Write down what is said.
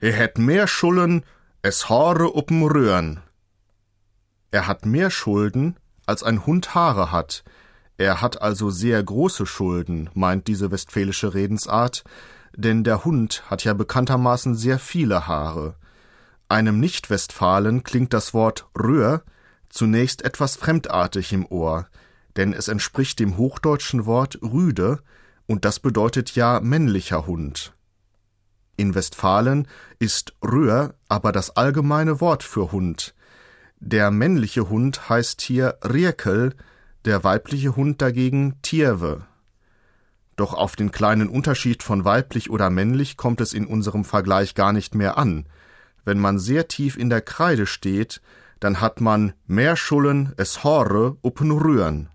er hätt mehr Schulden, es Haare up'm Röhren. Er hat mehr Schulden, als ein Hund Haare hat. Er hat also sehr große Schulden, meint diese westfälische Redensart, denn der Hund hat ja bekanntermaßen sehr viele Haare. Einem Nicht-Westfalen klingt das Wort Röhr zunächst etwas fremdartig im Ohr, denn es entspricht dem hochdeutschen Wort Rüde, und das bedeutet ja männlicher Hund. In Westfalen ist Röhr aber das allgemeine Wort für Hund. Der männliche Hund heißt hier Rierkel, der weibliche Hund dagegen Tierwe. Doch auf den kleinen Unterschied von weiblich oder männlich kommt es in unserem Vergleich gar nicht mehr an. Wenn man sehr tief in der Kreide steht, dann hat man mehr Schullen es Hore upen Rühren.